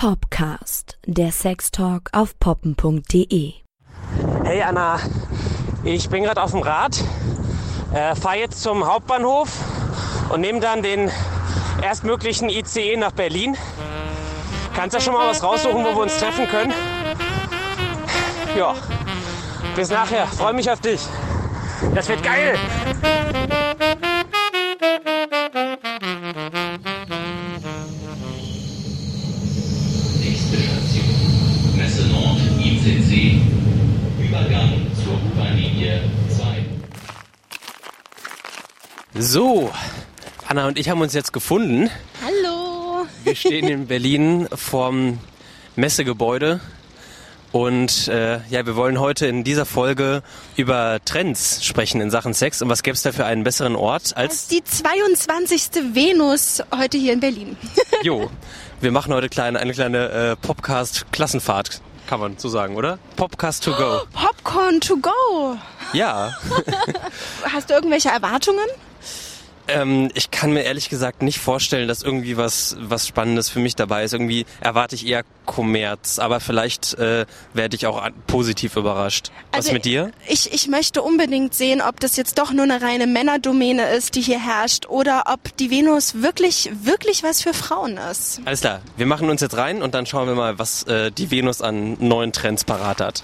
Popcast, der Sextalk auf poppen.de. Hey Anna, ich bin gerade auf dem Rad, äh, fahre jetzt zum Hauptbahnhof und nehme dann den erstmöglichen ICE nach Berlin. Kannst ja schon mal was raussuchen, wo wir uns treffen können? Ja, bis nachher. Freue mich auf dich. Das wird geil. So, Anna und ich haben uns jetzt gefunden. Hallo. Wir stehen in Berlin vorm Messegebäude und äh, ja, wir wollen heute in dieser Folge über Trends sprechen in Sachen Sex. Und was gäbe es da für einen besseren Ort Das als ist die 22. Venus heute hier in Berlin. Jo? Wir machen heute kleine, eine kleine äh, Popcast-Klassenfahrt, kann man so sagen, oder? Popcast to go. Popcorn to go. Ja, Hast du irgendwelche Erwartungen? Ähm, ich kann mir ehrlich gesagt nicht vorstellen, dass irgendwie was, was Spannendes für mich dabei ist. Irgendwie erwarte ich eher Kommerz, aber vielleicht äh, werde ich auch positiv überrascht. Was Also, mit dir? Ich, ich möchte unbedingt sehen, ob das jetzt doch nur eine reine Männerdomäne ist, die hier herrscht, oder ob die Venus wirklich, wirklich was für Frauen ist. Alles klar, wir machen uns jetzt rein und dann schauen wir mal, was äh, die Venus an neuen Trends parat hat.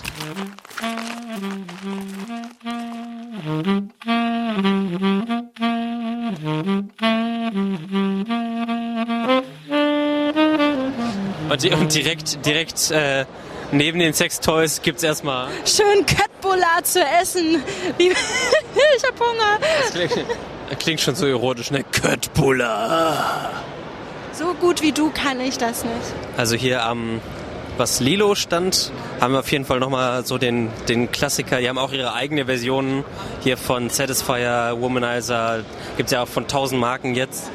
Und, und direkt, direkt äh, neben den Sextoys gibt's erstmal. Schön Köttbullar zu essen. Ich hab Hunger. Das klingt, das klingt schon so erotisch, ne? Köttbullar. So gut wie du kann ich das nicht. Also hier am, was Lilo stand, haben wir auf jeden Fall nochmal so den, den Klassiker. Die haben auch ihre eigene Version hier von Satisfier, Womanizer. Gibt's ja auch von 1000 Marken jetzt.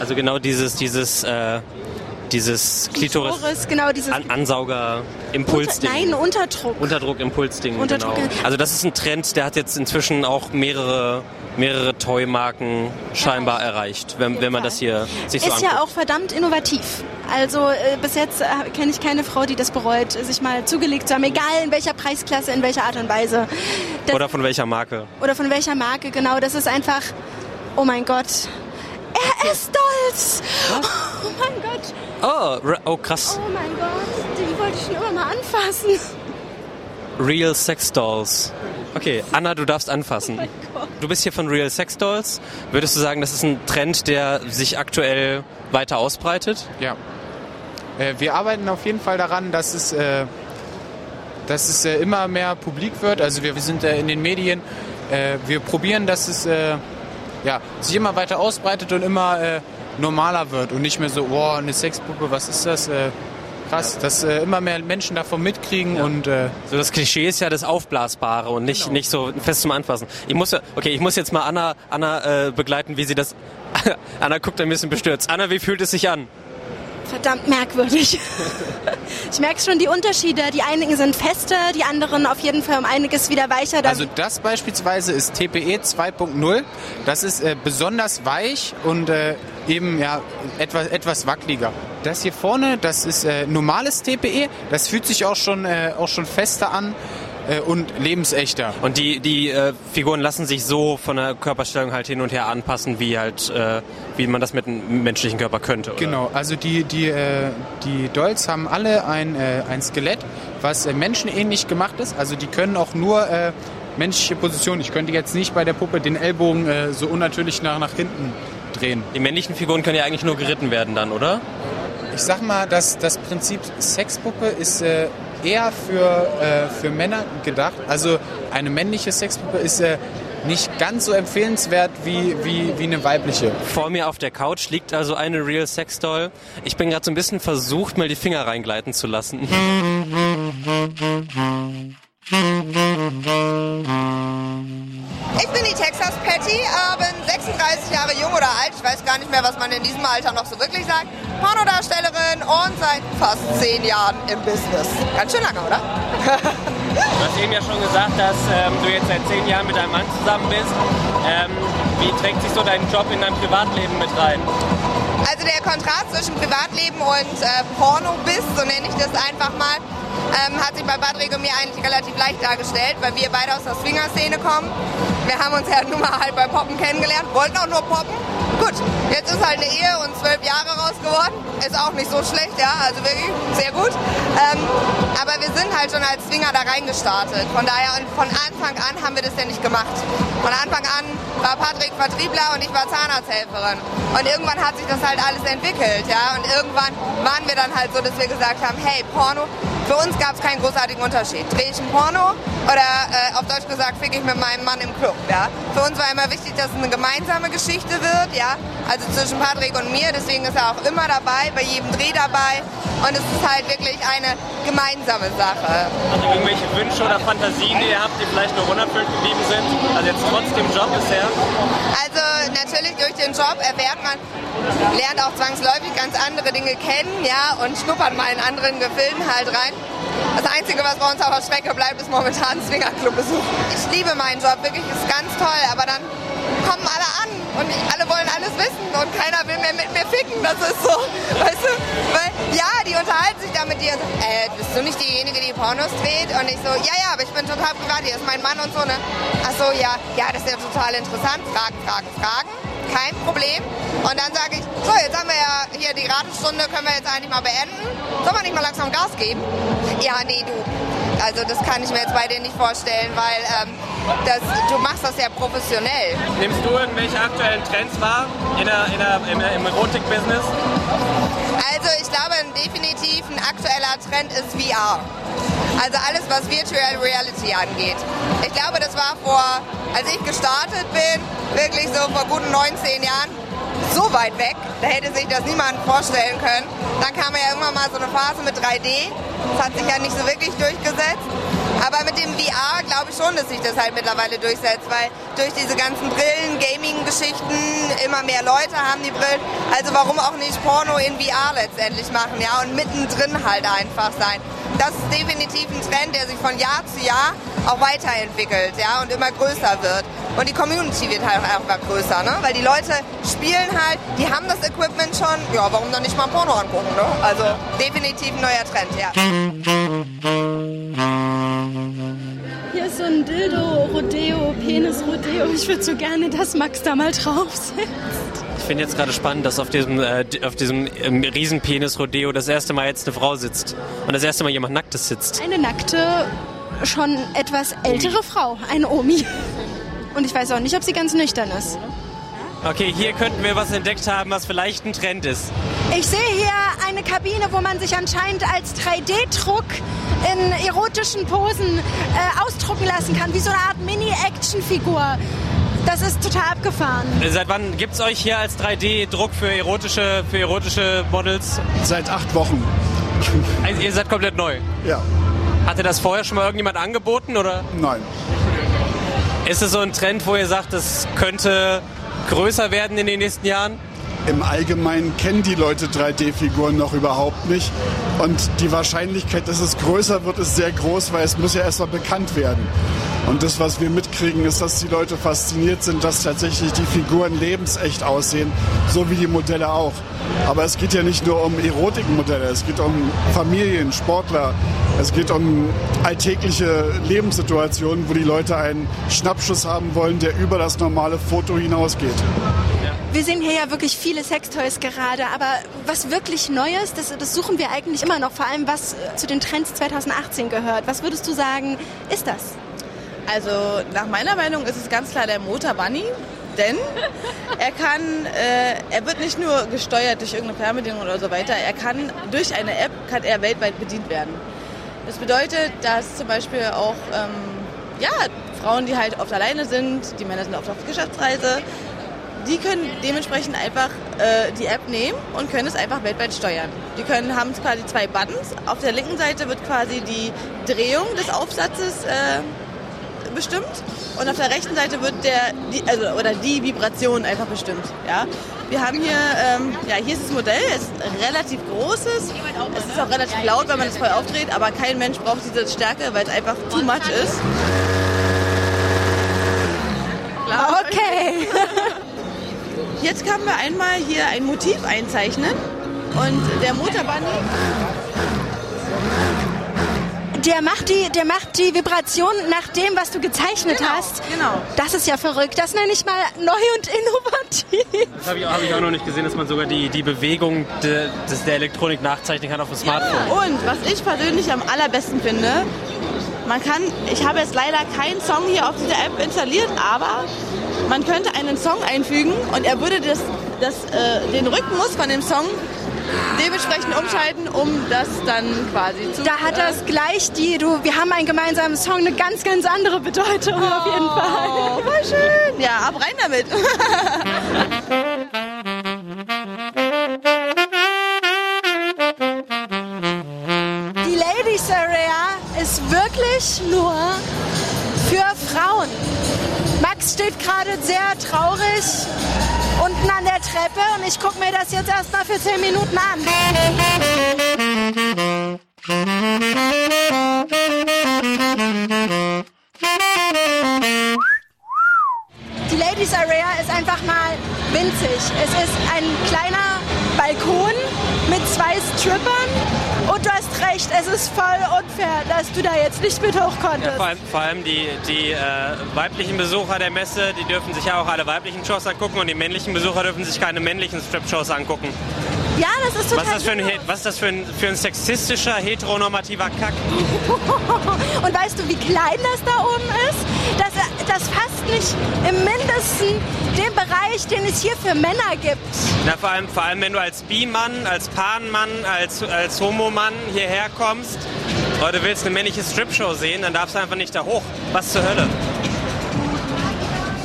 Also genau dieses, dieses, äh, dieses Klitoris, Klitoris, genau dieses An Ansauger, Impulsding. Nein, Unterdruck. Unterdruck, Impulsding, Unterdruck, genau. Also das ist ein Trend, der hat jetzt inzwischen auch mehrere, mehrere Toy-Marken scheinbar erreicht, wenn, wenn man das hier sich so ist anguckt. ja auch verdammt innovativ. Also äh, bis jetzt äh, kenne ich keine Frau, die das bereut, sich mal zugelegt zu haben, egal in welcher Preisklasse, in welcher Art und Weise. Das, Oder von welcher Marke? oder von welcher Marke, genau. Das ist einfach, oh mein Gott, er ist stolz. Oh mein Gott, Oh, oh krass. oh mein Gott, die wollte ich schon immer mal anfassen. Real Sex Dolls. Okay, Anna, du darfst anfassen. Du bist hier von Real Sex Dolls. Würdest du sagen, das ist ein Trend, der sich aktuell weiter ausbreitet? Ja. Äh, wir arbeiten auf jeden Fall daran, dass es, äh, dass es äh, immer mehr publik wird. Also wir, wir sind in den Medien. Wir probieren, dass es ja, sich immer weiter ausbreitet und immer äh, normaler wird und nicht mehr so, oh, eine Sexpuppe, was ist das? Äh, krass, dass äh, immer mehr Menschen davon mitkriegen und äh, So das Klischee ist ja das Aufblasbare und nicht, nicht so fest zum Anfassen. Ich muss, ja- okay, ich muss jetzt mal Anna, Anna äh, begleiten, wie sie das. Anna guckt ein bisschen bestürzt. Anna, wie fühlt es sich an? Verdammt merkwürdig. Ich merke schon die Unterschiede. Die einigen sind fester, die anderen auf jeden Fall um einiges wieder weicher. Also das beispielsweise ist TPE 2.0. Das ist äh, besonders weich und äh, eben ja etwas, etwas wackeliger. Das hier vorne, das ist äh, normales TPE. Das fühlt sich auch schon, äh, auch schon fester an äh, und lebensechter. Und die, die äh, Figuren lassen sich so von der Körperstellung halt hin und her anpassen, wie halt, äh, wie man das mit einem menschlichen Körper könnte. Oder? Genau, also die, die, äh, die Dolls haben alle ein, äh, ein Skelett, was äh, menschenähnlich gemacht ist. Also die können auch nur menschliche Positionen. Ich könnte jetzt nicht bei der Puppe den Ellbogen äh, so unnatürlich nach, nach hinten drehen. Die männlichen Figuren können ja eigentlich nur geritten werden dann, oder? Ich sag mal, dass das Prinzip Sexpuppe ist äh, eher für, äh, für Männer gedacht. Also eine männliche Sexpuppe ist äh, nicht ganz so empfehlenswert wie, wie, wie eine weibliche. Vor mir auf der Couch liegt also eine Real Sex Doll. Ich bin gerade so ein bisschen versucht, mal die Finger reingleiten zu lassen. Ich bin die Texas Patty, äh, bin 36 Jahre jung oder alt. Ich weiß gar nicht mehr, was man in diesem Alter noch so wirklich sagt. Pornodarstellerin und seit fast 10 Jahren im Business. Ganz schön lange, oder? Du hast eben ja schon gesagt, dass ähm, du jetzt seit zehn Jahren mit deinem Mann zusammen bist. Ähm, wie trägt sich so dein Job in dein Privatleben mit rein? Also der Kontrast zwischen Privatleben und äh, Porno-Biss, so nenne ich das einfach mal, ähm, hat sich bei Patrick und mir eigentlich relativ leicht dargestellt, weil wir beide aus der Swinger-Szene kommen. Wir haben uns ja nun mal halt bei Poppen kennengelernt, wollten auch nur poppen. Gut, jetzt ist halt eine Ehe und zwölf Jahre raus geworden. Ist auch nicht so schlecht, ja, also wirklich sehr gut. Ähm, aber wir sind halt schon als Swinger da reingestartet. Von daher, und von Anfang an haben wir das ja nicht gemacht. Von Anfang an war Patrick Vertriebler und ich war Zahnarzthelferin. Und irgendwann hat sich das halt alles entwickelt, ja. Und irgendwann waren wir dann halt so, dass wir gesagt haben, hey, Porno, für uns gab es keinen großartigen Unterschied. Drehe ich ein Porno oder äh, auf Deutsch gesagt, fick ich mit meinem Mann im Club, ja. Für uns war immer wichtig, dass es eine gemeinsame Geschichte wird, ja. Also zwischen Patrick und mir, deswegen ist er auch immer dabei, bei jedem Dreh dabei. Und es ist halt wirklich eine gemeinsame Sache. Also irgendwelche Wünsche oder Fantasien, die ihr habt, die vielleicht noch unerfüllt geblieben sind? Also jetzt trotz dem Job bisher? Also natürlich durch den Job erfährt man, lernt auch zwangsläufig ganz andere Dinge kennen, ja, und schnuppert mal in anderen Gefilden halt rein. Das Einzige, was bei uns auf der Strecke bleibt, ist momentan Swingerclub-Besuch. Ich liebe meinen Job, wirklich, ist ganz toll, aber dann kommen alle an und alle wollen alles wissen und keiner will mehr mit mir ficken, das ist so, weißt du? Weil, ja, die unterhalten sich da mit dir äh, bist du nicht diejenige, die Pornos dreht? Und ich so, ja, ja, aber ich bin total privat, hier ist mein Mann und so, ne? Ach so, ja, ja, das ist ja total interessant, Fragen, Fragen, Fragen kein Problem. Und dann sage ich, so, jetzt haben wir ja hier die Ratestunde, können wir jetzt eigentlich mal beenden. Soll man nicht mal langsam Gas geben? Ja, nee, du. Also das kann ich mir jetzt bei dir nicht vorstellen, weil ähm, das, du machst das ja professionell. Nimmst du irgendwelche aktuellen Trends wahr in der, in der, im, im Erotik-Business? Also ich glaube definitiv ein aktueller Trend ist VR. Also alles, was Virtual Reality angeht. Ich glaube, das war vor, als ich gestartet bin, wirklich so vor guten 19 Jahren, so weit weg, da hätte sich das niemand vorstellen können. Dann kam ja irgendwann mal so eine Phase mit 3D. Das hat sich ja nicht so wirklich durchgesetzt. Aber mit dem VR glaube ich schon, dass sich das halt mittlerweile durchsetzt, weil durch diese ganzen Brillen, Gaming-Geschichten, immer mehr Leute haben die Brillen. Also warum auch nicht Porno in VR letztendlich machen, ja, und mittendrin halt einfach sein. Das ist definitiv ein Trend, der sich von Jahr zu Jahr auch weiterentwickelt, ja, und immer größer wird. Und die Community wird halt einfach größer, ne? Weil die Leute spielen halt, die haben das Equipment schon, ja, warum dann nicht mal Porno angucken, ne? Also definitiv ein neuer Trend, ja. Hier ist so ein Dildo, Rodeo, Penis-Rodeo. Ich würde so gerne, dass Max da mal drauf sitzt. Ich finde jetzt gerade spannend, dass auf diesem, äh, auf diesem ähm, Riesenpenis-Rodeo das erste Mal jetzt eine Frau sitzt. Und das erste Mal jemand Nacktes sitzt. Eine nackte, schon etwas ältere Frau, eine Omi. Und ich weiß auch nicht, ob sie ganz nüchtern ist. Okay, hier könnten wir was entdeckt haben, was vielleicht ein Trend ist. Ich sehe hier eine Kabine, wo man sich anscheinend als 3D-Druck in erotischen Posen äh, ausdrucken lassen kann, wie so eine Art Mini-Action-Figur. Das ist total abgefahren. Seit wann gibt es euch hier als 3D-Druck für erotische, für erotische Models? Seit acht Wochen. Also ihr seid komplett neu. Ja, Hatte das vorher schon mal irgendjemand angeboten oder nein. ist es so ein Trend, wo ihr sagt, das könnte größer werden in den nächsten Jahren? Im Allgemeinen kennen die Leute 3D-Figuren noch überhaupt nicht. Und die Wahrscheinlichkeit, dass es größer wird, ist sehr groß, weil es muss ja erst mal bekannt werden. Und das, was wir mitkriegen, ist, dass die Leute fasziniert sind, dass tatsächlich die Figuren lebensecht aussehen, so wie die Modelle auch. Aber es geht ja nicht nur um Erotikmodelle, es geht um Familien, Sportler, es geht um alltägliche Lebenssituationen, wo die Leute einen Schnappschuss haben wollen, der über das normale Foto hinausgeht. Wir sehen hier ja wirklich viele Sextoys gerade, aber was wirklich Neues, das, das suchen wir eigentlich immer noch, vor allem was äh, zu den Trends 2018 gehört. Was würdest du sagen, ist das? Also nach meiner Meinung ist es ganz klar der Motor Bunny, denn er kann, äh, er wird nicht nur gesteuert durch irgendeine Fernbedienung oder so weiter, er kann durch eine App kann er weltweit bedient werden. Das bedeutet, dass zum Beispiel auch ähm, ja, Frauen, die halt oft alleine sind, die Männer sind oft auf Geschäftsreise, die können dementsprechend einfach äh, die App nehmen und können es einfach weltweit steuern. Die können haben quasi zwei Buttons. Auf der linken Seite wird quasi die Drehung des Aufsatzes äh, bestimmt und auf der rechten Seite wird der die, also oder die Vibration einfach bestimmt. Ja, wir haben hier ähm, ja hier ist das Modell, es ist relativ großes, es ist auch relativ laut, wenn man es voll aufdreht, aber kein Mensch braucht diese Stärke, weil es einfach too much ist. Okay. Jetzt können wir einmal hier ein Motiv einzeichnen. Und der Motorbunny Der macht die, der macht die Vibration nach dem, was du gezeichnet Genau, hast. genau. Das ist ja verrückt. Das nenne ich mal neu und innovativ. Das habe ich, hab ich auch noch nicht gesehen, dass man sogar die, die Bewegung de, des, der Elektronik nachzeichnen kann auf dem Smartphone. Und was ich persönlich am allerbesten finde, man kann, ich habe jetzt leider keinen Song hier auf dieser App installiert, aber man könnte einen Song einfügen und er würde das, das, äh, den Rhythmus von dem Song dementsprechend umschalten, um das dann quasi zu... Da hat das gleich die, du, wir haben einen gemeinsamen Song, eine ganz, ganz andere Bedeutung auf jeden Fall. Oh, voll schön. Ja, ab rein damit. Die Ladies Area ist wirklich nur Max steht gerade sehr traurig unten an der Treppe und ich gucke mir das jetzt erstmal für 10 Minuten an. Nicht mit hoch konntest. Vor allem, vor allem die, die äh, weiblichen Besucher der Messe, die dürfen sich ja auch alle weiblichen Shows angucken und die männlichen Besucher dürfen sich keine männlichen Strip-Shows angucken. Ja, das ist total Was ist das für ein, was ist das für ein, für ein sexistischer, heteronormativer Kack? Und weißt du, wie klein das da oben ist? Das, das fasst nicht im Mindesten den Bereich, den es hier für Männer gibt. Na, vor allem, vor allem wenn du als Bi-Mann, als Pan-Mann, als, als Homo-Mann hierher kommst du willst eine männliche Strip-Show sehen, dann darfst du einfach nicht da hoch. Was zur Hölle?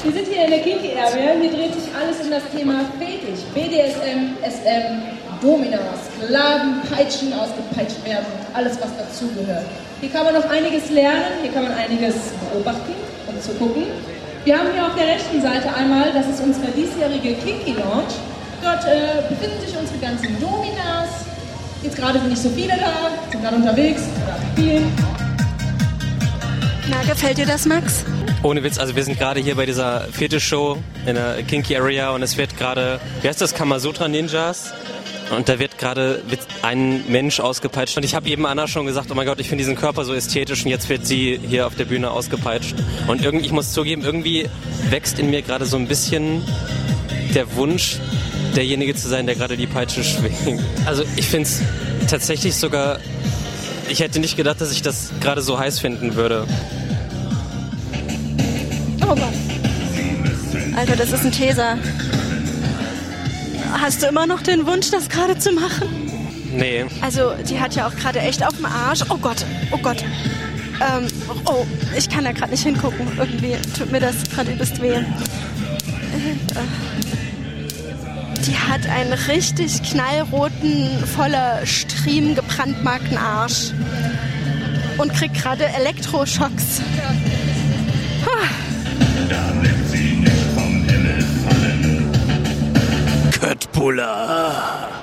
Wir sind hier in der Kinky Area. Hier dreht sich alles um das Thema Fetisch. BDSM, SM, Dominas, Sklaven, Peitschen, ausgepeitscht werden und alles, was dazugehört. Hier kann man noch einiges lernen, hier kann man einiges beobachten und zugucken. Wir haben hier auf der rechten Seite einmal, das ist unsere diesjährige Kinky Lounge. Dort äh, befinden sich unsere ganzen Dominas. Jetzt gerade sind nicht so viele da, sind gerade unterwegs, gerade spielen. Na, gefällt dir das, Max? Ohne Witz, also wir sind gerade hier bei dieser Fetisch-Show in der Kinky Area und es wird gerade, wie heißt das, Kamasutra Ninjas? Und da wird gerade ein Mensch ausgepeitscht. Und ich habe eben Anna schon gesagt, oh mein Gott, ich finde diesen Körper so ästhetisch und jetzt wird sie hier auf der Bühne ausgepeitscht. Und irgendwie, ich muss zugeben, irgendwie wächst in mir gerade so ein bisschen der Wunsch, derjenige zu sein, der gerade die Peitsche schwingt. Also ich finde es tatsächlich sogar, ich hätte nicht gedacht, dass ich das gerade so heiß finden würde. Oh Gott. Alter, das ist ein Teser. Hast du immer noch den Wunsch, das gerade zu machen? Nee. Also, die hat ja auch gerade echt auf dem Arsch. Oh Gott, oh Gott. Ähm, oh, ich kann da gerade nicht hingucken. Irgendwie tut mir das gerade übelst weh. Äh, Die hat einen richtig knallroten, voller Striemen gebrandmarkten Arsch. Und kriegt gerade Elektroschocks. Köttbullar.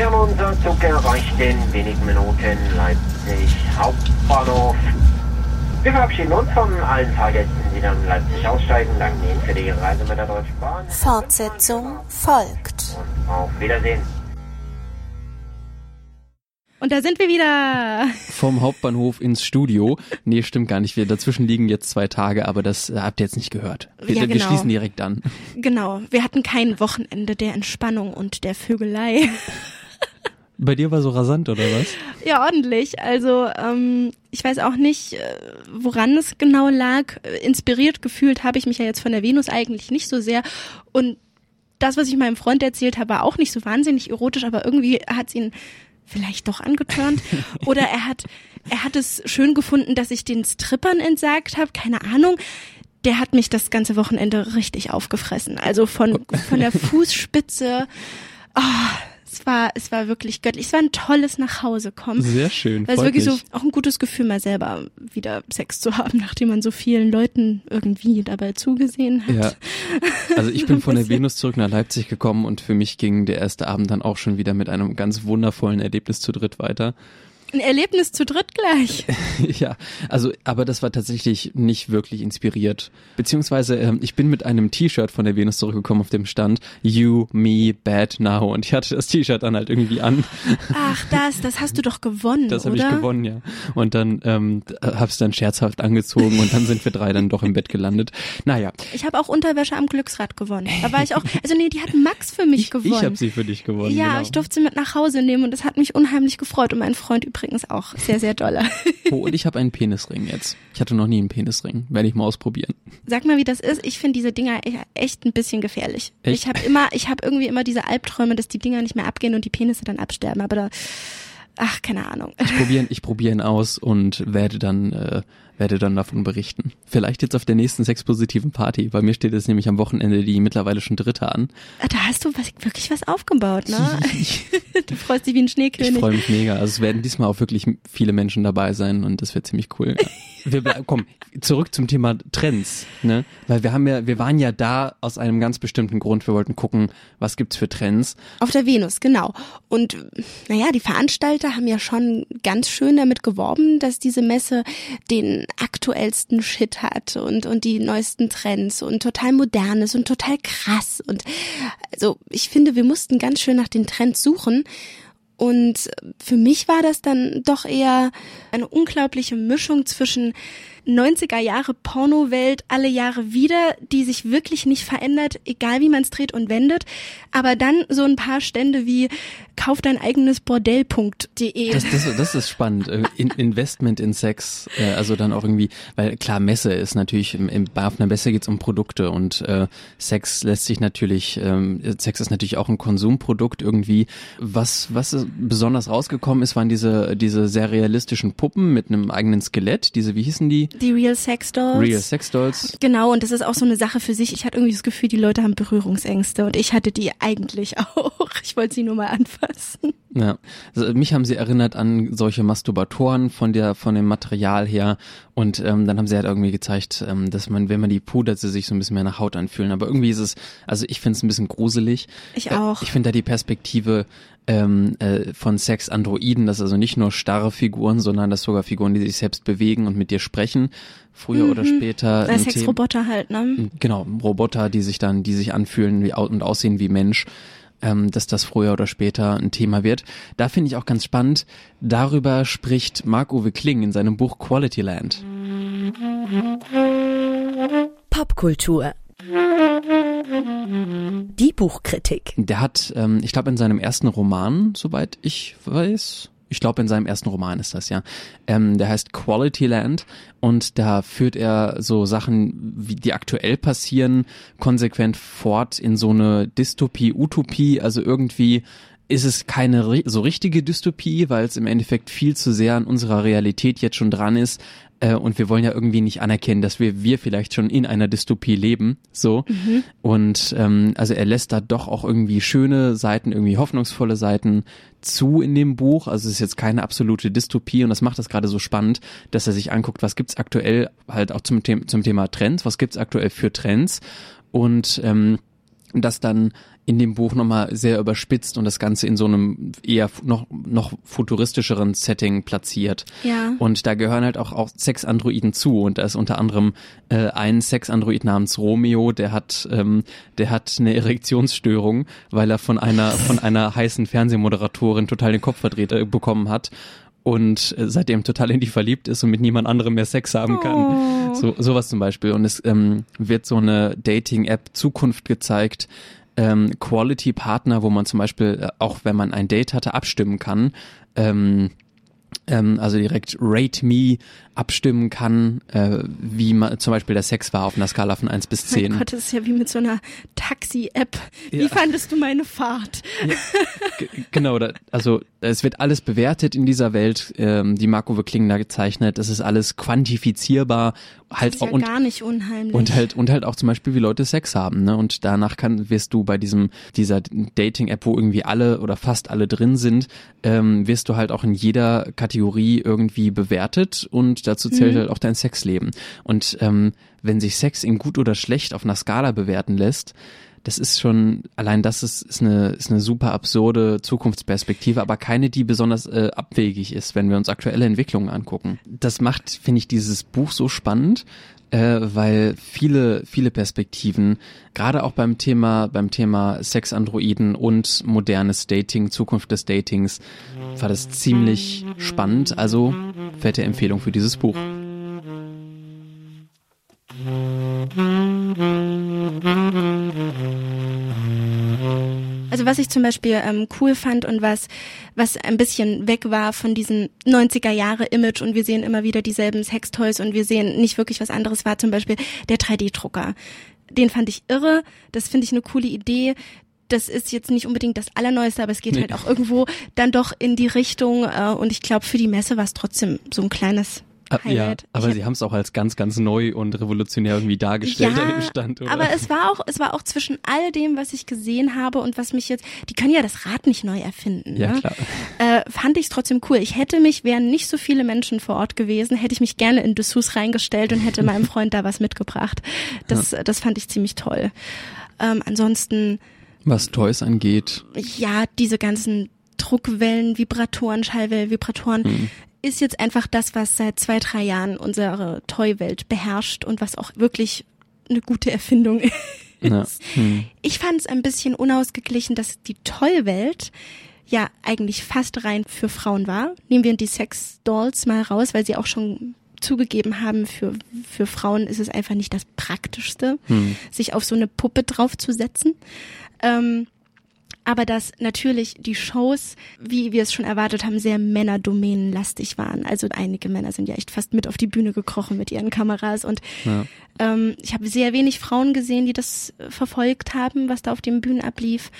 Und Herren, unser Zug erreicht in wenigen Minuten Leipzig Hauptbahnhof. Wir verabschieden uns von allen Fahrgästen, die dann in Leipzig aussteigen. Danken Ihnen für die Reise mit der Deutschen Bahn. Fortsetzung folgt. Und auf Wiedersehen. Und da sind wir wieder. Vom Hauptbahnhof ins Studio. Nee, stimmt gar nicht. Wir dazwischen liegen jetzt zwei Tage, aber das äh, habt ihr jetzt nicht gehört. Wir, Ja, wir genau. schließen direkt an. Genau, wir hatten kein Wochenende der Entspannung und der Vögelei. Bei dir war so rasant, oder was? Ja, ordentlich. Also ähm, ich weiß auch nicht, äh, woran es genau lag. Inspiriert gefühlt habe ich mich ja jetzt von der Venus eigentlich nicht so sehr. Und das, was ich meinem Freund erzählt habe, war auch nicht so wahnsinnig erotisch, aber irgendwie hat es ihn vielleicht doch angeturnt. Oder er hat, er hat es schön gefunden, dass ich den Strippern entsagt habe. Keine Ahnung. Der hat mich das ganze Wochenende richtig aufgefressen. Also von, von der Fußspitze. Ah, es war, es war wirklich göttlich. Es war ein tolles Nachhausekommen. Sehr schön. Weil es wirklich mich. so auch ein gutes Gefühl, mal selber wieder Sex zu haben, nachdem man so vielen Leuten irgendwie dabei zugesehen hat. Ja. Also ich bin von der Venus zurück nach Leipzig gekommen und für mich ging der erste Abend dann auch schon wieder mit einem ganz wundervollen Erlebnis zu dritt weiter. Ein Erlebnis zu dritt gleich. ja, also, aber das war tatsächlich nicht wirklich inspiriert. Beziehungsweise, ähm, ich bin mit einem T-Shirt von der Venus zurückgekommen, auf dem stand You, Me, Bad Now. Und ich hatte das T-Shirt dann halt irgendwie an. Ach, das, das hast du doch gewonnen, Das habe ich gewonnen, ja. Und dann ähm, hab's dann scherzhaft angezogen und dann sind wir drei dann doch im Bett gelandet. Naja, Ich habe auch Unterwäsche am Glücksrad gewonnen. Da war ich auch, also nee, die hat Max für mich gewonnen. ich habe sie für dich gewonnen. ja, genau. ich durfte sie mit nach Hause nehmen und das hat mich unheimlich gefreut und mein Freund übrigens auch sehr, sehr doller. Oh, und ich habe einen Penisring jetzt. Ich hatte noch nie einen Penisring. Werde ich mal ausprobieren. Sag mal, wie das ist. Ich finde diese Dinger e- echt ein bisschen gefährlich. Echt? Ich habe immer, ich habe irgendwie immer diese Albträume, dass die Dinger nicht mehr abgehen und die Penisse dann absterben. Aber da, ach, keine Ahnung. Ich probiere ich probier ihn aus und werde dann, äh, werde dann davon berichten. Vielleicht jetzt auf der nächsten sexpositiven Party. Bei mir steht jetzt nämlich am Wochenende die mittlerweile schon dritte an. Ah, Da hast du was, wirklich was aufgebaut, ne? du freust dich wie ein Ich Schneekönig. freue mich mega. Also es werden diesmal auch wirklich viele Menschen dabei sein und das wird ziemlich cool. Wir ble- komm, zurück zum Thema Trends, ne? Weil wir haben ja, wir waren ja da aus einem ganz bestimmten Grund. Wir wollten gucken, was gibt's für Trends. Auf der Venus, genau. Und naja, die Veranstalter haben ja schon ganz schön damit geworben, dass diese Messe den aktuellsten Shit hat und, und die neuesten Trends und total modern ist und total krass. Und also ich finde, wir mussten ganz schön nach den Trends suchen. Und für mich war das dann doch eher eine unglaubliche Mischung zwischen 90er Jahre Pornowelt alle Jahre wieder, die sich wirklich nicht verändert, egal wie man es dreht und wendet, aber dann so ein paar Stände wie kauf dein eigenes Bordell.de. Das, das, das ist spannend. Äh, In, Investment in Sex, äh, also dann auch irgendwie, weil klar, Messe ist natürlich, im, auf einer Messe geht's um Produkte und äh, Sex lässt sich natürlich, ähm, Sex ist natürlich auch ein Konsumprodukt irgendwie. Was, was besonders rausgekommen ist, waren diese, diese sehr realistischen Puppen mit einem eigenen Skelett, diese, wie hießen die? Die Real Sex Dolls. Real Sex Dolls. Genau, und das ist auch so eine Sache für sich. Ich hatte irgendwie das Gefühl, die Leute haben Berührungsängste und ich hatte die eigentlich auch. Ich wollte sie nur mal anfassen. Ja, also mich haben sie erinnert an solche Masturbatoren von der von dem Material her und ähm, dann haben sie halt irgendwie gezeigt, ähm, dass man, wenn man die pudert, sie sich so ein bisschen mehr nach Haut anfühlen. Aber irgendwie ist es, also ich finde es ein bisschen gruselig. Ich Äh, auch. ich finde da die Perspektive ähm, äh, von Sex-Androiden, dass also nicht nur starre Figuren, sondern dass sogar Figuren, die sich selbst bewegen und mit dir sprechen, früher oder Mhm. später. Äh, ein Sexroboter halt, ne? Genau, Roboter, die sich dann, die sich anfühlen wie, und aussehen wie Mensch, ähm, dass das früher oder später ein Thema wird. Da finde ich auch ganz spannend, darüber spricht Marc-Uwe Kling in seinem Buch Quality Land. Popkultur. Die Buchkritik. Der hat, ähm, ich glaube, in seinem ersten Roman, soweit ich weiß, ich glaube, in seinem ersten Roman ist das ja. Ähm, der heißt Quality Land und da führt er so Sachen, wie die aktuell passieren, konsequent fort in so eine Dystopie, Utopie. Also irgendwie ist es keine so richtige Dystopie, weil es im Endeffekt viel zu sehr an unserer Realität jetzt schon dran ist. Äh, und wir wollen ja irgendwie nicht anerkennen, dass wir, wir vielleicht schon in einer Dystopie leben. So. Mhm. Und ähm, also er lässt da doch auch irgendwie schöne Seiten, irgendwie hoffnungsvolle Seiten zu in dem Buch. Also es ist jetzt keine absolute Dystopie und das macht das gerade so spannend, dass er sich anguckt, was gibt's aktuell halt auch zum, The zum Thema Trends, was gibt's aktuell für Trends und ähm, das dann in dem Buch nochmal sehr überspitzt und das Ganze in so einem eher noch, noch futuristischeren Setting platziert. Ja. Und da gehören halt auch, auch Sexandroiden zu. Und da ist unter anderem äh, ein Sexandroid namens Romeo, der hat, ähm, der hat eine Erektionsstörung, weil er von einer, von einer heißen Fernsehmoderatorin total den Kopf verdreht äh, bekommen hat. Und äh, seitdem total in die verliebt ist und mit niemand anderem mehr Sex haben kann. Oh. So, sowas zum Beispiel. Und es ähm, wird so eine Dating-App Zukunft gezeigt, ähm, Quality Partner, wo man zum Beispiel, äh, auch wenn man ein Date hatte, abstimmen kann. Ähm, ähm, also direkt Rate Me abstimmen kann, äh, wie man, zum Beispiel der Sex war auf einer Skala von 1 bis 10. Mein Gott, das ist ja wie mit so einer Taxi-App. Wie Ja. fandest du meine Fahrt? G- genau, da, also es wird alles bewertet in dieser Welt, ähm, die Marco Kling da gezeichnet. Es ist alles quantifizierbar, halt ist ja auch und gar nicht unheimlich. und halt und halt auch zum Beispiel wie Leute Sex haben, ne? Und danach kann wirst du bei diesem dieser Dating-App, wo irgendwie alle oder fast alle drin sind, ähm, wirst du halt auch in jeder Kategorie irgendwie bewertet und dazu zählt Mhm. halt auch dein Sexleben. Und ähm, wenn sich Sex in gut oder schlecht auf einer Skala bewerten lässt, das ist schon, allein das ist, ist, eine, ist eine super absurde Zukunftsperspektive, aber keine, die besonders äh, abwegig ist, wenn wir uns aktuelle Entwicklungen angucken. Das macht, finde ich, dieses Buch so spannend, äh, weil viele, viele Perspektiven, gerade auch beim Thema, beim Thema Sexandroiden und modernes Dating, Zukunft des Datings, war das ziemlich spannend. Also fette Empfehlung für dieses Buch. Also was ich zum Beispiel ähm, cool fand und was, was ein bisschen weg war von diesem 90er Jahre Image und wir sehen immer wieder dieselben Sextoys und wir sehen nicht wirklich was anderes, war zum Beispiel der 3D-Drucker. Den fand ich irre, das finde ich eine coole Idee. Das ist jetzt nicht unbedingt das Allerneueste, aber es geht Nee. halt auch irgendwo dann doch in die Richtung äh, und ich glaube für die Messe war es trotzdem so ein kleines Ah, Ja, Highlight. aber sie haben es auch als ganz, ganz neu und revolutionär irgendwie dargestellt an dem Stand, oder? Aber es war auch, es war auch zwischen all dem, was ich gesehen habe und was mich jetzt, die können ja das Rad nicht neu erfinden. Ja, ne? klar. Äh, fand ich es trotzdem cool. Ich hätte mich, wären nicht so viele Menschen vor Ort gewesen, hätte ich mich gerne in Dessous reingestellt und hätte meinem Freund da was mitgebracht. Das, das fand ich ziemlich toll. Ähm, ansonsten, Was Toys angeht, ja, diese ganzen Druckwellen, Vibratoren, Schallwellen, Vibratoren, Mhm. Ist jetzt einfach das, was seit zwei, drei Jahren unsere Toy-Welt beherrscht und was auch wirklich eine gute Erfindung ist. ja. Hm. Ich fand es ein bisschen unausgeglichen, dass die Toy-Welt ja eigentlich fast rein für Frauen war. Nehmen wir die Sex-Dolls mal raus, weil sie auch schon zugegeben haben, für, für Frauen ist es einfach nicht das Praktischste, Hm. sich auf so eine Puppe draufzusetzen. Ähm, aber dass natürlich die Shows, wie wir es schon erwartet haben, sehr männerdomänenlastig waren. Also einige Männer sind ja echt fast mit auf die Bühne gekrochen mit ihren Kameras und Ja. ähm, ich habe sehr wenig Frauen gesehen, die das äh, verfolgt haben, was da auf den Bühnen ablief.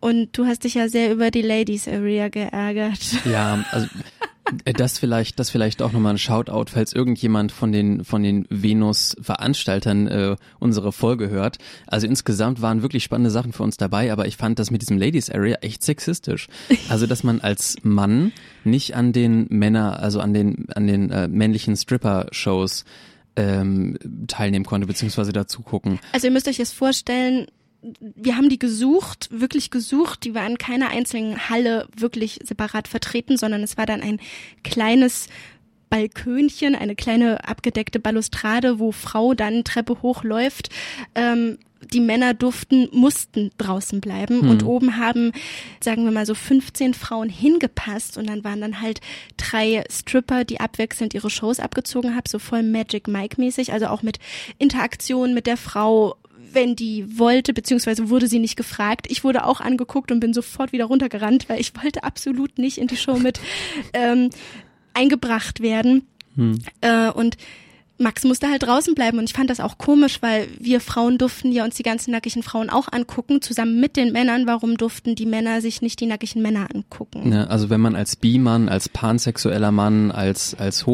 Und du hast dich ja sehr über die Ladies Area geärgert. Ja, also das vielleicht, das vielleicht auch nochmal ein Shoutout, falls irgendjemand von den von den Venus-Veranstaltern äh, unsere Folge hört. Also insgesamt waren wirklich spannende Sachen für uns dabei, aber ich fand das mit diesem Ladies Area echt sexistisch. Also dass man als Mann nicht an den Männer, also an den an den äh, männlichen Stripper-Shows ähm, teilnehmen konnte, beziehungsweise dazu gucken. Also ihr müsst euch das vorstellen, wir haben die gesucht, wirklich gesucht. Die war in keiner einzelnen Halle wirklich separat vertreten, sondern es war dann ein kleines Balkönchen, eine kleine abgedeckte Balustrade, wo Frau dann Treppe hochläuft. Ähm, die Männer durften, mussten draußen bleiben Hm. und oben haben, sagen wir mal so 15 Frauen hingepasst und dann waren dann halt drei Stripper, die abwechselnd ihre Shows abgezogen haben, so voll Magic Mike mäßig, also auch mit Interaktion mit der Frau, wenn die wollte, beziehungsweise wurde sie nicht gefragt. Ich wurde auch angeguckt und bin sofort wieder runtergerannt, weil ich wollte absolut nicht in die Show mit ähm, eingebracht werden. Hm. Äh, und Max musste halt draußen bleiben und ich fand das auch komisch, weil wir Frauen durften ja uns die ganzen nackigen Frauen auch angucken, zusammen mit den Männern. Warum durften die Männer sich nicht die nackigen Männer angucken? Ja, also wenn man als Bi-Mann, als pansexueller Mann, als, als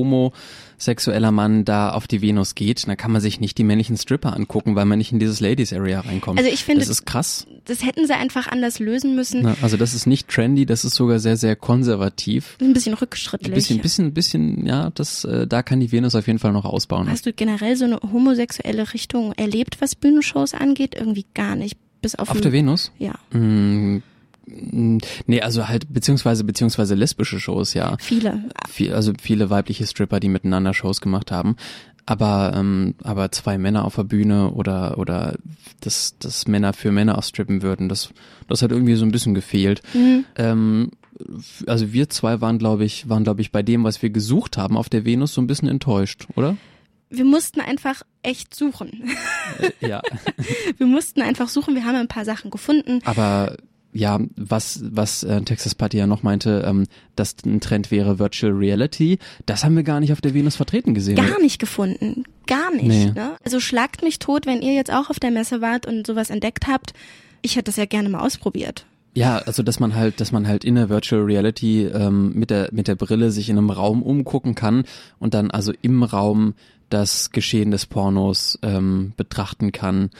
homosexueller Mann da auf die Venus geht, dann kann man sich nicht die männlichen Stripper angucken, weil man nicht in dieses Ladies Area reinkommt. Also ich finde- Das ist krass. Das hätten sie einfach anders lösen müssen. Na, also das ist nicht trendy, das ist sogar sehr, sehr konservativ. Ein bisschen rückschrittlich. Ein bisschen, bisschen, bisschen, ja, das, äh, da kann die Venus auf jeden Fall noch ausbauen. Hast du generell so eine homosexuelle Richtung erlebt, was Bühnenshows angeht? Irgendwie gar nicht. Bis auf, Auf der Venus? Ja. Mm, mm, nee, also halt, beziehungsweise, beziehungsweise lesbische Shows, ja. Viele. Viel, also viele weibliche Stripper, die miteinander Shows gemacht haben. Aber, ähm, aber zwei Männer auf der Bühne oder, oder dass, dass Männer für Männer ausstrippen würden, das, das hat irgendwie so ein bisschen gefehlt. Mhm. Ähm, also wir zwei waren, glaube ich, waren, glaube ich, bei dem, was wir gesucht haben auf der Venus, so ein bisschen enttäuscht, oder? Wir mussten einfach echt suchen. Äh, ja. wir mussten einfach suchen. Wir haben ein paar Sachen gefunden. Aber ja, was, was äh, Texas Party ja noch meinte, ähm, dass ein Trend wäre Virtual Reality, das haben wir gar nicht auf der Venus vertreten gesehen. Gar nicht gefunden. Gar nicht. Nee. Ne? Also schlagt mich tot, wenn ihr jetzt auch auf der Messe wart und sowas entdeckt habt. Ich hätte das ja gerne mal ausprobiert. Ja, also dass man halt, dass man halt in der Virtual Reality ähm, mit der mit der Brille sich in einem Raum umgucken kann und dann also im Raum das Geschehen des Pornos ähm, betrachten kann.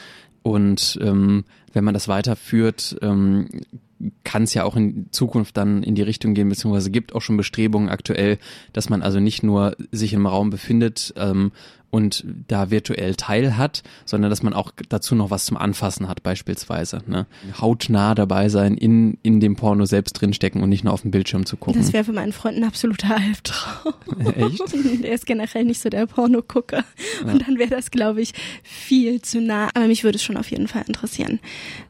Und ähm, wenn man das weiterführt, ähm, kann es ja auch in Zukunft dann in die Richtung gehen, beziehungsweise gibt auch schon Bestrebungen aktuell, dass man also nicht nur sich im Raum befindet ähm, und da virtuell teil hat, sondern dass man auch dazu noch was zum Anfassen hat beispielsweise. Ne? Hautnah dabei sein, in, in dem Porno selbst drinstecken und nicht nur auf dem Bildschirm zu gucken. Das wäre für meinen Freund ein absoluter Albtraum. Echt? Der ist generell nicht so der Pornogucker. Und dann wäre das, glaube ich, viel zu nah. Aber mich würde es schon auf jeden Fall interessieren.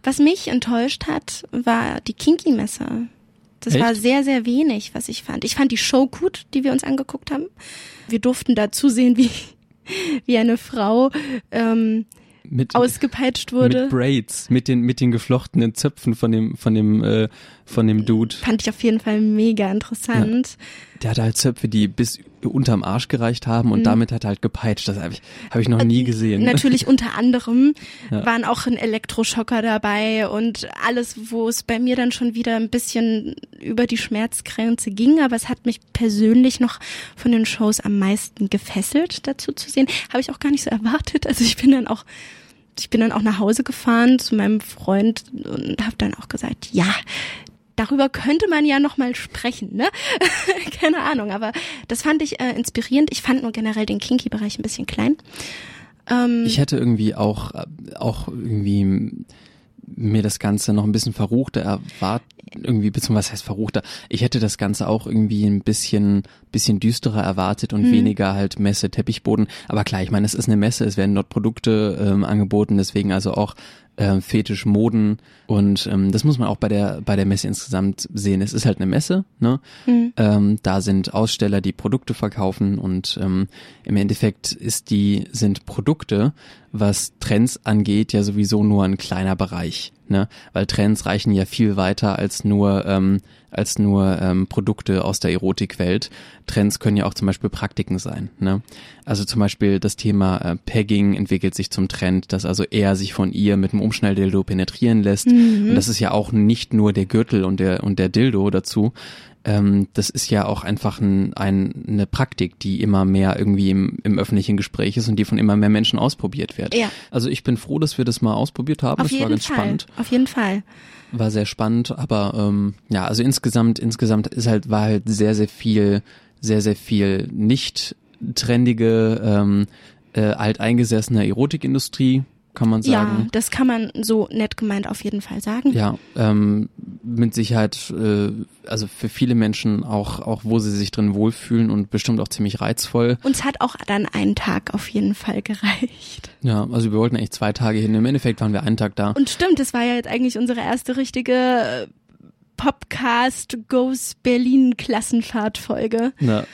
Was mich enttäuscht hat, war die Kinky-Messe. Das Echt? war sehr, sehr wenig, was ich fand. Ich fand die Show gut, die wir uns angeguckt haben. Wir durften da zusehen, wie, wie eine Frau ähm, mit, ausgepeitscht wurde. Mit Braids, mit den, mit den geflochtenen Zöpfen von dem, von dem, äh, von dem Dude. Fand ich auf jeden Fall mega interessant. Der hatte halt Zöpfe, die bis unterm Arsch gereicht haben und Mhm. damit hat er halt gepeitscht. Das habe ich, hab ich noch nie gesehen. Natürlich unter anderem Ja. waren auch ein Elektroschocker dabei und alles, wo es bei mir dann schon wieder ein bisschen über die Schmerzgrenze ging, aber es hat mich persönlich noch von den Shows am meisten gefesselt, dazu zu sehen. Habe ich auch gar nicht so erwartet. Also ich bin dann auch ich bin dann auch nach Hause gefahren zu meinem Freund und habe dann auch gesagt, ja, darüber könnte man ja noch mal sprechen, ne? Keine Ahnung, aber das fand ich äh, inspirierend. Ich fand nur generell den Kinky-Bereich ein bisschen klein. Ähm, Ich hätte irgendwie auch, auch irgendwie mir das Ganze noch ein bisschen verruchter erwartet, irgendwie, beziehungsweise was heißt verruchter? Ich hätte das Ganze auch irgendwie ein bisschen, bisschen düsterer erwartet und Hm. weniger halt Messe, Teppichboden. Aber klar, ich meine, es ist eine Messe, es werden dort Produkte ähm, angeboten, deswegen also auch ähm, Fetisch, Moden und ähm, das muss man auch bei der bei der Messe insgesamt sehen. Es ist halt eine Messe, ne? Mhm. Ähm, da sind Aussteller, die Produkte verkaufen und ähm, im Endeffekt ist die sind Produkte, was Trends angeht, ja sowieso nur ein kleiner Bereich, ne? Weil Trends reichen ja viel weiter als nur ähm, als nur ähm, Produkte aus der Erotikwelt. Trends können ja auch zum Beispiel Praktiken sein. Ne? Also zum Beispiel das Thema äh, Pegging entwickelt sich zum Trend, dass also er sich von ihr mit dem Umschnelldildo penetrieren lässt. Mhm. Und das ist ja auch nicht nur der Gürtel und der und der Dildo dazu. Ähm, das ist ja auch einfach ein, ein, eine Praktik, die immer mehr irgendwie im, im öffentlichen Gespräch ist und die von immer mehr Menschen ausprobiert wird. Ja. Also ich bin froh, dass wir das mal ausprobiert haben. auf Es war jeden ganz Fall. spannend Auf jeden Fall. war sehr spannend, aber ähm, ja, also insgesamt, insgesamt ist halt, war halt sehr, sehr viel, sehr, sehr viel nicht trendige, ähm, äh, alteingesessene Erotikindustrie, kann man Ja, sagen. das kann man so nett gemeint auf jeden Fall sagen. Ja, ähm, mit Sicherheit, äh, also für viele Menschen auch, auch wo sie sich drin wohlfühlen und bestimmt auch ziemlich reizvoll. Uns hat auch dann ein Tag auf jeden Fall gereicht. Ja, also wir wollten eigentlich zwei Tage hin. Im Endeffekt waren wir einen Tag da. Und stimmt, das war ja jetzt eigentlich unsere erste richtige äh, Popcast Goes Berlin Klassenfahrt-Folge. Na,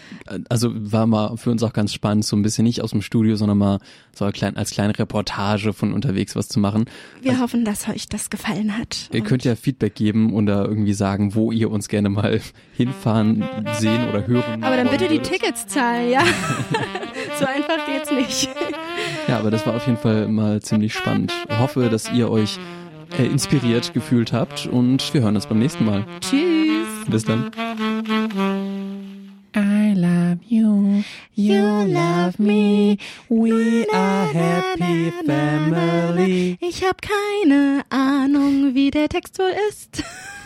also war mal für uns auch ganz spannend, so ein bisschen nicht aus dem Studio, sondern mal so als, klein, als kleine Reportage von unterwegs was zu machen. Wir hoffen, dass euch das gefallen hat. Ihr könnt ja Feedback geben oder irgendwie sagen, wo ihr uns gerne mal hinfahren, sehen oder hören. Aber dann bitte die. Tickets zahlen, ja? so einfach geht's nicht. Ja, aber das war auf jeden Fall mal ziemlich spannend. Hoffe, dass ihr euch äh, inspiriert gefühlt habt und wir hören uns beim nächsten Mal. Tschüss. Bis dann. I love you, you love me, we are happy family. Ich habe keine Ahnung, wie der Text wohl ist.